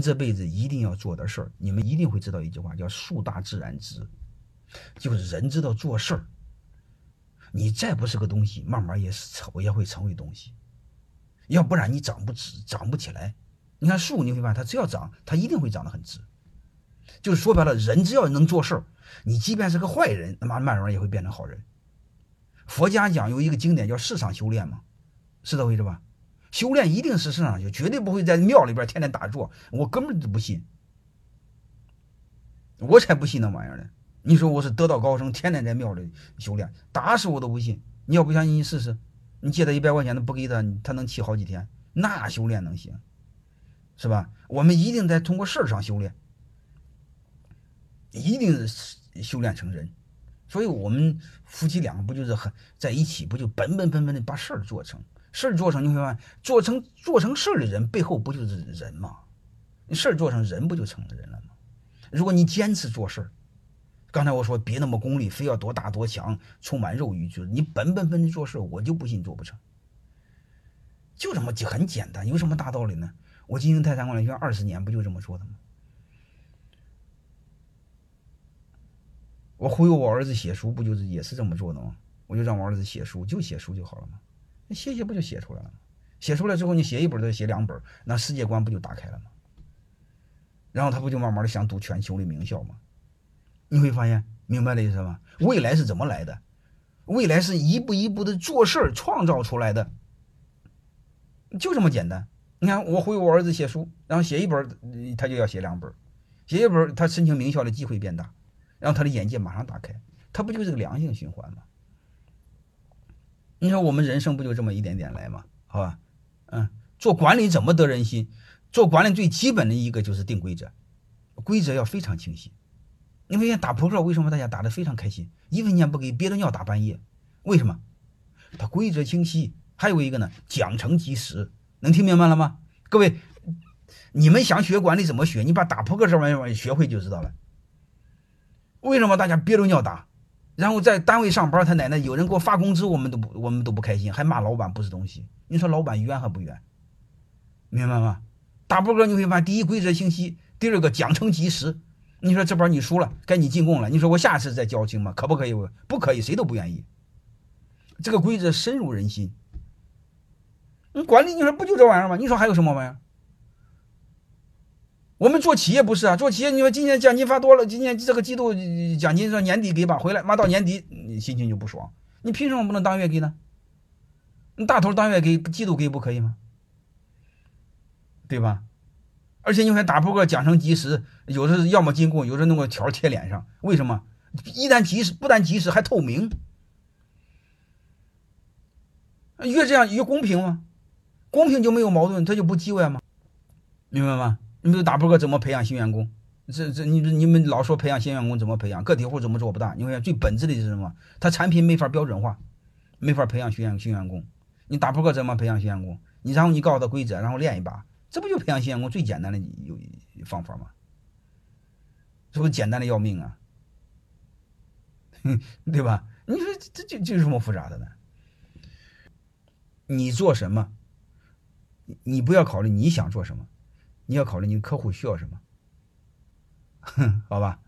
这辈子一定要做的事儿，你们一定会知道一句话，叫“树大自然直”，就是人知道做事儿，你再不是个东西，慢慢也是成也会成为东西，要不然你长不直，长不起来。你看树，你会发现它只要长，它一定会长得很直。就是说白了，人只要能做事儿，你即便是个坏人，他妈慢慢也会变成好人。佛家讲有一个经典叫“世上修炼”嘛，是这回事吧？修炼一定是世上修，绝对不会在庙里边天天打坐。我根本就不信，我才不信那玩意儿呢。你说我是得道高僧，天天在庙里修炼，打死我都不信。你要不相信，你试试。你借他一百块钱都不给他，他能气好几天？那修炼能行，是吧？我们一定在通过事儿上修炼，一定是修炼成人。所以，我们夫妻两个不就是很在一起，不就本本分分的把事儿做成？事儿做成，你会发现，做成做成事儿的人背后不就是人吗？你事儿做成，人不就成了人了吗？如果你坚持做事儿，刚才我说别那么功利，非要多大多强，充满肉欲，就是你本本分分做事，我就不信做不成。就这么就很简单，有什么大道理呢？我经营泰山管理学院二十年，不就这么说的吗？我忽悠我儿子写书，不就是也是这么做的吗？我就让我儿子写书，就写书就好了吗？那写写不就写出来了吗？写出来之后，你写一本再写两本，那世界观不就打开了吗？然后他不就慢慢的想读全球的名校吗？你会发现，明白的意思吗？未来是怎么来的？未来是一步一步的做事儿创造出来的，就这么简单。你看，我回我儿子写书，然后写一本，他就要写两本，写一本，他申请名校的机会变大，然后他的眼界马上打开，他不就是个良性循环吗？你说我们人生不就这么一点点来吗？好吧，嗯，做管理怎么得人心？做管理最基本的一个就是定规则，规则要非常清晰。你发现打扑克为什么大家打得非常开心？一分钱不给，憋着尿打半夜，为什么？它规则清晰。还有一个呢，奖惩及时，能听明白了吗？各位，你们想学管理怎么学？你把打扑克这玩意儿学会就知道了。为什么大家憋着尿打？然后在单位上班，他奶奶有人给我发工资，我们都不，我们都不开心，还骂老板不是东西。你说老板冤还不冤？明白吗？打扑克你会发现，第一规则清晰，第二个奖惩及时。你说这边你输了，该你进贡了。你说我下次再交清吗？可不可以？不可以，谁都不愿意。这个规则深入人心。你管理，你说不就这玩意儿吗？你说还有什么玩意儿？我们做企业不是啊，做企业你说今年奖金发多了，今年这个季度奖金说年底给吧，回来妈到年底你心情就不爽，你凭什么不能当月给呢？你大头当月给，季度给不可以吗？对吧？而且你看打扑克奖惩及时，有的要么进贡，有的弄个条贴脸上，为什么？一旦及时，不但及时还透明，越这样越公平吗？公平就没有矛盾，他就不叽歪吗？明白吗？你们打扑克怎么培养新员工？这这你你们老说培养新员工怎么培养？个体户怎么做不大？你看最本质的是什么？他产品没法标准化，没法培养新员新员工。你打扑克怎么培养新员工？你然后你告诉他规则，然后练一把，这不就培养新员工最简单的有方法吗？是不是简单的要命啊？对吧？你说这这这有什么复杂的呢？你做什么？你不要考虑你想做什么。你要考虑你客户需要什么，好吧？